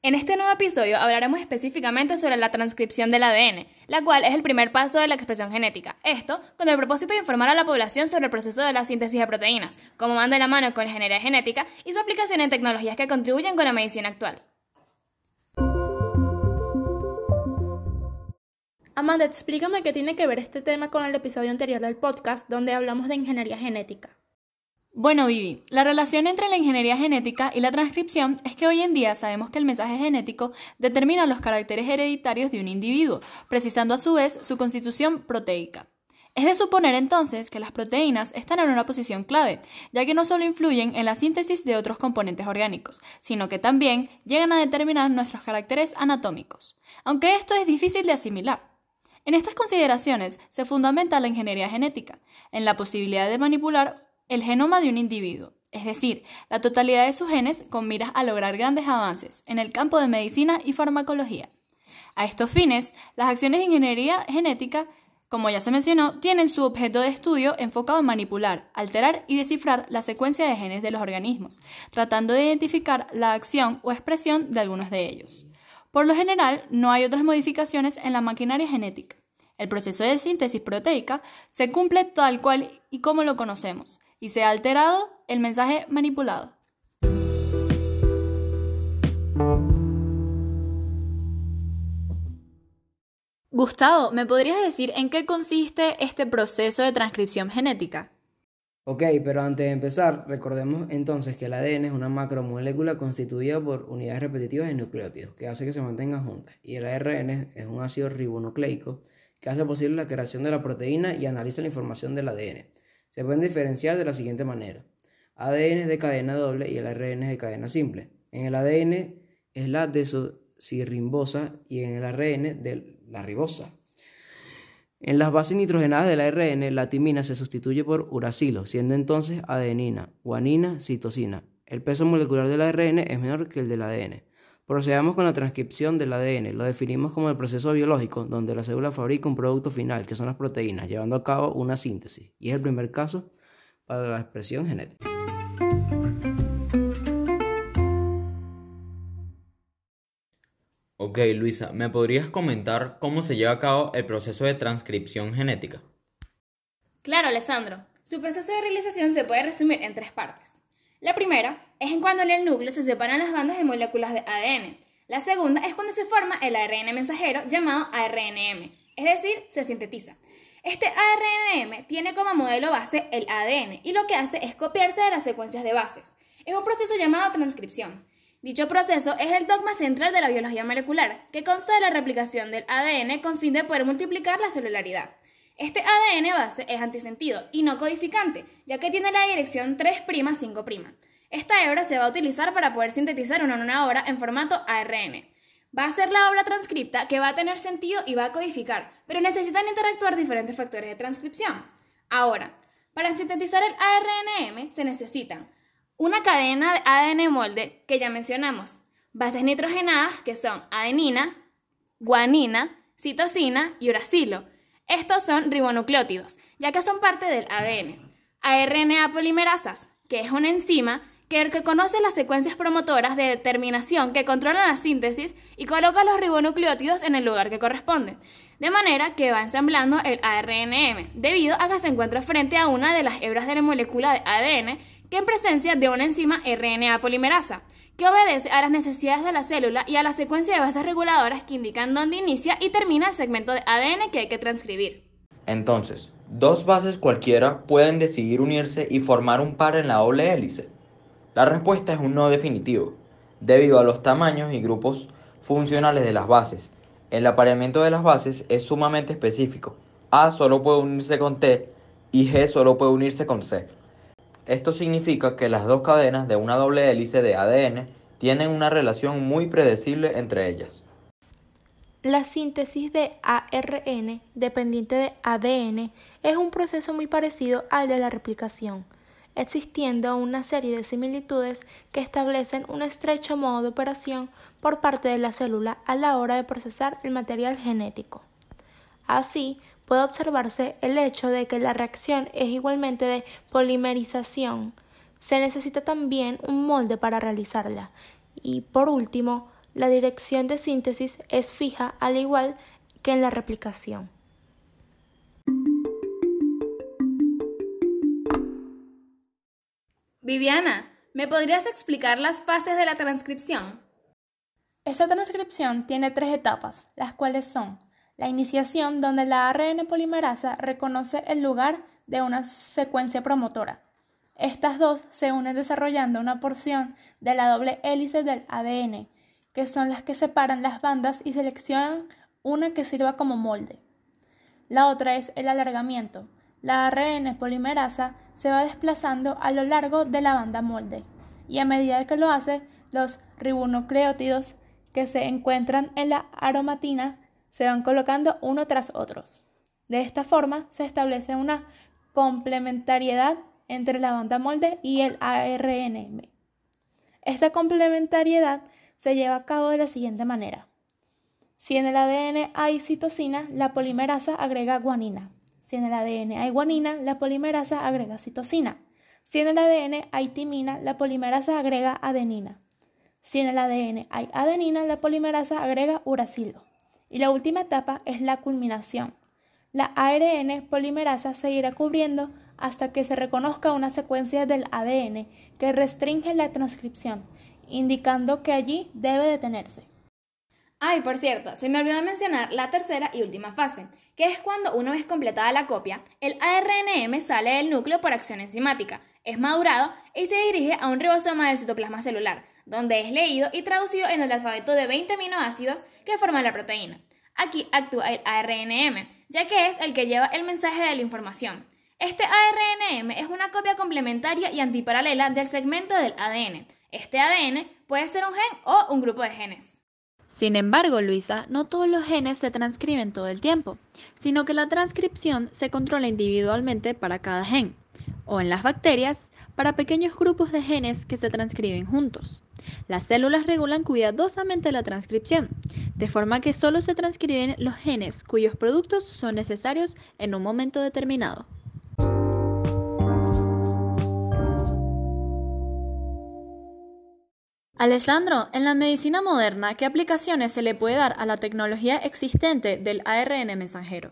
En este nuevo episodio hablaremos específicamente sobre la transcripción del ADN, la cual es el primer paso de la expresión genética. Esto con el propósito de informar a la población sobre el proceso de la síntesis de proteínas, cómo van de la mano con la ingeniería genética y su aplicación en tecnologías que contribuyen con la medicina actual. Amanda, explícame qué tiene que ver este tema con el episodio anterior del podcast donde hablamos de ingeniería genética. Bueno, Vivi, la relación entre la ingeniería genética y la transcripción es que hoy en día sabemos que el mensaje genético determina los caracteres hereditarios de un individuo, precisando a su vez su constitución proteica. Es de suponer entonces que las proteínas están en una posición clave, ya que no solo influyen en la síntesis de otros componentes orgánicos, sino que también llegan a determinar nuestros caracteres anatómicos, aunque esto es difícil de asimilar. En estas consideraciones se fundamenta la ingeniería genética, en la posibilidad de manipular el genoma de un individuo, es decir, la totalidad de sus genes con miras a lograr grandes avances en el campo de medicina y farmacología. A estos fines, las acciones de ingeniería genética, como ya se mencionó, tienen su objeto de estudio enfocado en manipular, alterar y descifrar la secuencia de genes de los organismos, tratando de identificar la acción o expresión de algunos de ellos. Por lo general, no hay otras modificaciones en la maquinaria genética. El proceso de síntesis proteica se cumple tal cual y como lo conocemos, y se ha alterado el mensaje manipulado. Gustavo, ¿me podrías decir en qué consiste este proceso de transcripción genética? Ok, pero antes de empezar, recordemos entonces que el ADN es una macromolécula constituida por unidades repetitivas de nucleótidos, que hace que se mantengan juntas, y el ARN es un ácido ribonucleico que hace posible la creación de la proteína y analiza la información del ADN. Se pueden diferenciar de la siguiente manera. ADN es de cadena doble y el ARN es de cadena simple. En el ADN es la desocirrimbosa y en el ARN de la ribosa. En las bases nitrogenadas del ARN, la timina se sustituye por uracilo, siendo entonces adenina, guanina, citosina. El peso molecular del ARN es menor que el del ADN. Procedamos con la transcripción del ADN. Lo definimos como el proceso biológico donde la célula fabrica un producto final, que son las proteínas, llevando a cabo una síntesis. Y es el primer caso para la expresión genética. Ok, Luisa, ¿me podrías comentar cómo se lleva a cabo el proceso de transcripción genética? Claro, Alessandro. Su proceso de realización se puede resumir en tres partes. La primera es en cuando en el núcleo se separan las bandas de moléculas de ADN. La segunda es cuando se forma el ARN mensajero llamado ARNM, es decir, se sintetiza. Este ARNM tiene como modelo base el ADN y lo que hace es copiarse de las secuencias de bases. Es un proceso llamado transcripción. Dicho proceso es el dogma central de la biología molecular, que consta de la replicación del ADN con fin de poder multiplicar la celularidad. Este ADN base es antisentido y no codificante, ya que tiene la dirección 3'5'. Esta hebra se va a utilizar para poder sintetizar una nueva obra en formato ARN. Va a ser la obra transcripta que va a tener sentido y va a codificar, pero necesitan interactuar diferentes factores de transcripción. Ahora, para sintetizar el ARNM se necesitan una cadena de ADN molde que ya mencionamos, bases nitrogenadas que son adenina, guanina, citosina y uracilo, estos son ribonucleótidos, ya que son parte del ADN. ARNA polimerasas, que es una enzima que reconoce las secuencias promotoras de determinación que controlan la síntesis y coloca los ribonucleótidos en el lugar que corresponde, de manera que va ensamblando el ARNM, debido a que se encuentra frente a una de las hebras de la molécula de ADN que en presencia de una enzima RNA polimerasa que obedece a las necesidades de la célula y a la secuencia de bases reguladoras que indican dónde inicia y termina el segmento de ADN que hay que transcribir. Entonces, dos bases cualquiera pueden decidir unirse y formar un par en la doble hélice. La respuesta es un no definitivo, debido a los tamaños y grupos funcionales de las bases. El apareamiento de las bases es sumamente específico. A solo puede unirse con T y G solo puede unirse con C. Esto significa que las dos cadenas de una doble hélice de ADN tienen una relación muy predecible entre ellas. La síntesis de ARN dependiente de ADN es un proceso muy parecido al de la replicación, existiendo una serie de similitudes que establecen un estrecho modo de operación por parte de la célula a la hora de procesar el material genético. Así, puede observarse el hecho de que la reacción es igualmente de polimerización. Se necesita también un molde para realizarla. Y por último, la dirección de síntesis es fija al igual que en la replicación. Viviana, ¿me podrías explicar las fases de la transcripción? Esta transcripción tiene tres etapas, las cuales son la iniciación, donde la ARN polimerasa reconoce el lugar de una secuencia promotora. Estas dos se unen desarrollando una porción de la doble hélice del ADN, que son las que separan las bandas y seleccionan una que sirva como molde. La otra es el alargamiento, la ARN polimerasa se va desplazando a lo largo de la banda molde y a medida que lo hace, los ribonucleótidos que se encuentran en la aromatina se van colocando uno tras otros. De esta forma se establece una complementariedad entre la banda molde y el ARNM. Esta complementariedad se lleva a cabo de la siguiente manera. Si en el ADN hay citosina, la polimerasa agrega guanina. Si en el ADN hay guanina, la polimerasa agrega citosina. Si en el ADN hay timina, la polimerasa agrega adenina. Si en el ADN hay adenina, la polimerasa agrega uracilo. Y la última etapa es la culminación. La ARN polimerasa seguirá cubriendo hasta que se reconozca una secuencia del ADN que restringe la transcripción, indicando que allí debe detenerse. Ay, por cierto, se me olvidó mencionar la tercera y última fase, que es cuando una vez completada la copia, el ARNM sale del núcleo por acción enzimática, es madurado y se dirige a un ribosoma del citoplasma celular, donde es leído y traducido en el alfabeto de 20 aminoácidos que forman la proteína. Aquí actúa el ARNM, ya que es el que lleva el mensaje de la información. Este ARNM es una copia complementaria y antiparalela del segmento del ADN. Este ADN puede ser un gen o un grupo de genes. Sin embargo, Luisa, no todos los genes se transcriben todo el tiempo, sino que la transcripción se controla individualmente para cada gen, o en las bacterias, para pequeños grupos de genes que se transcriben juntos. Las células regulan cuidadosamente la transcripción, de forma que solo se transcriben los genes cuyos productos son necesarios en un momento determinado. Alessandro, en la medicina moderna, ¿qué aplicaciones se le puede dar a la tecnología existente del ARN mensajero?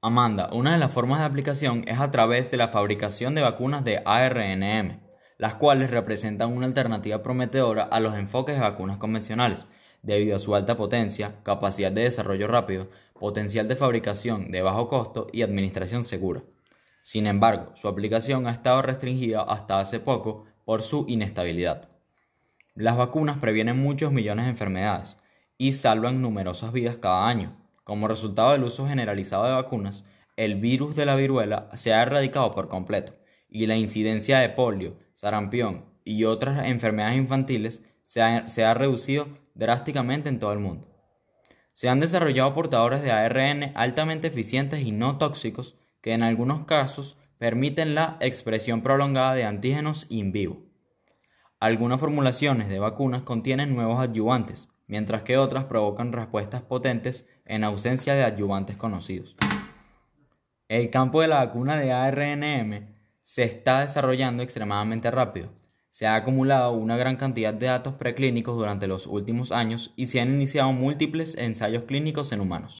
Amanda, una de las formas de aplicación es a través de la fabricación de vacunas de ARNM, las cuales representan una alternativa prometedora a los enfoques de vacunas convencionales, debido a su alta potencia, capacidad de desarrollo rápido, potencial de fabricación de bajo costo y administración segura. Sin embargo, su aplicación ha estado restringida hasta hace poco por su inestabilidad. Las vacunas previenen muchos millones de enfermedades y salvan numerosas vidas cada año. Como resultado del uso generalizado de vacunas, el virus de la viruela se ha erradicado por completo y la incidencia de polio, sarampión y otras enfermedades infantiles se ha, reducido drásticamente en todo el mundo. Se han desarrollado portadores de ARN altamente eficientes y no tóxicos que en algunos casos permiten la expresión prolongada de antígenos in vivo. Algunas formulaciones de vacunas contienen nuevos adyuvantes, mientras que otras provocan respuestas potentes en ausencia de adyuvantes conocidos. El campo de la vacuna de ARNM se está desarrollando extremadamente rápido. Se ha acumulado una gran cantidad de datos preclínicos durante los últimos años y se han iniciado múltiples ensayos clínicos en humanos.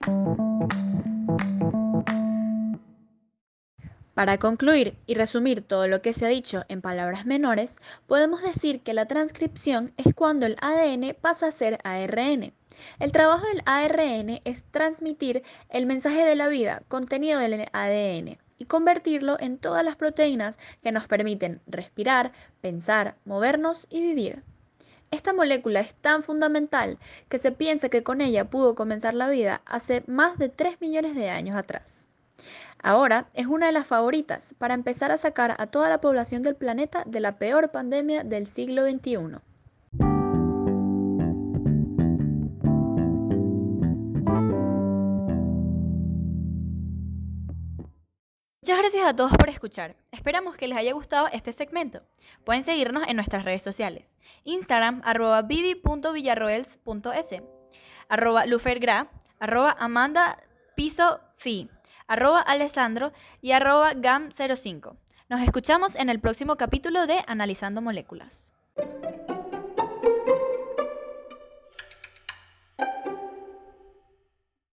Para concluir y resumir todo lo que se ha dicho en palabras menores, podemos decir que la transcripción es cuando el ADN pasa a ser ARN. El trabajo del ARN es transmitir el mensaje de la vida contenido en el ADN y convertirlo en todas las proteínas que nos permiten respirar, pensar, movernos y vivir. Esta molécula es tan fundamental que se piensa que con ella pudo comenzar la vida hace más de 3 millones de años atrás. Ahora es una de las favoritas para empezar a sacar a toda la población del planeta de la peor pandemia del siglo XXI. Muchas gracias a todos por escuchar. Esperamos que les haya gustado este segmento. Pueden seguirnos en nuestras redes sociales. Instagram, arroba vivi.villarroels.s, arroba lufergra, arroba amanda piso fi arroba alessandro y arroba gam05. Nos escuchamos en el próximo capítulo de Analizando Moléculas.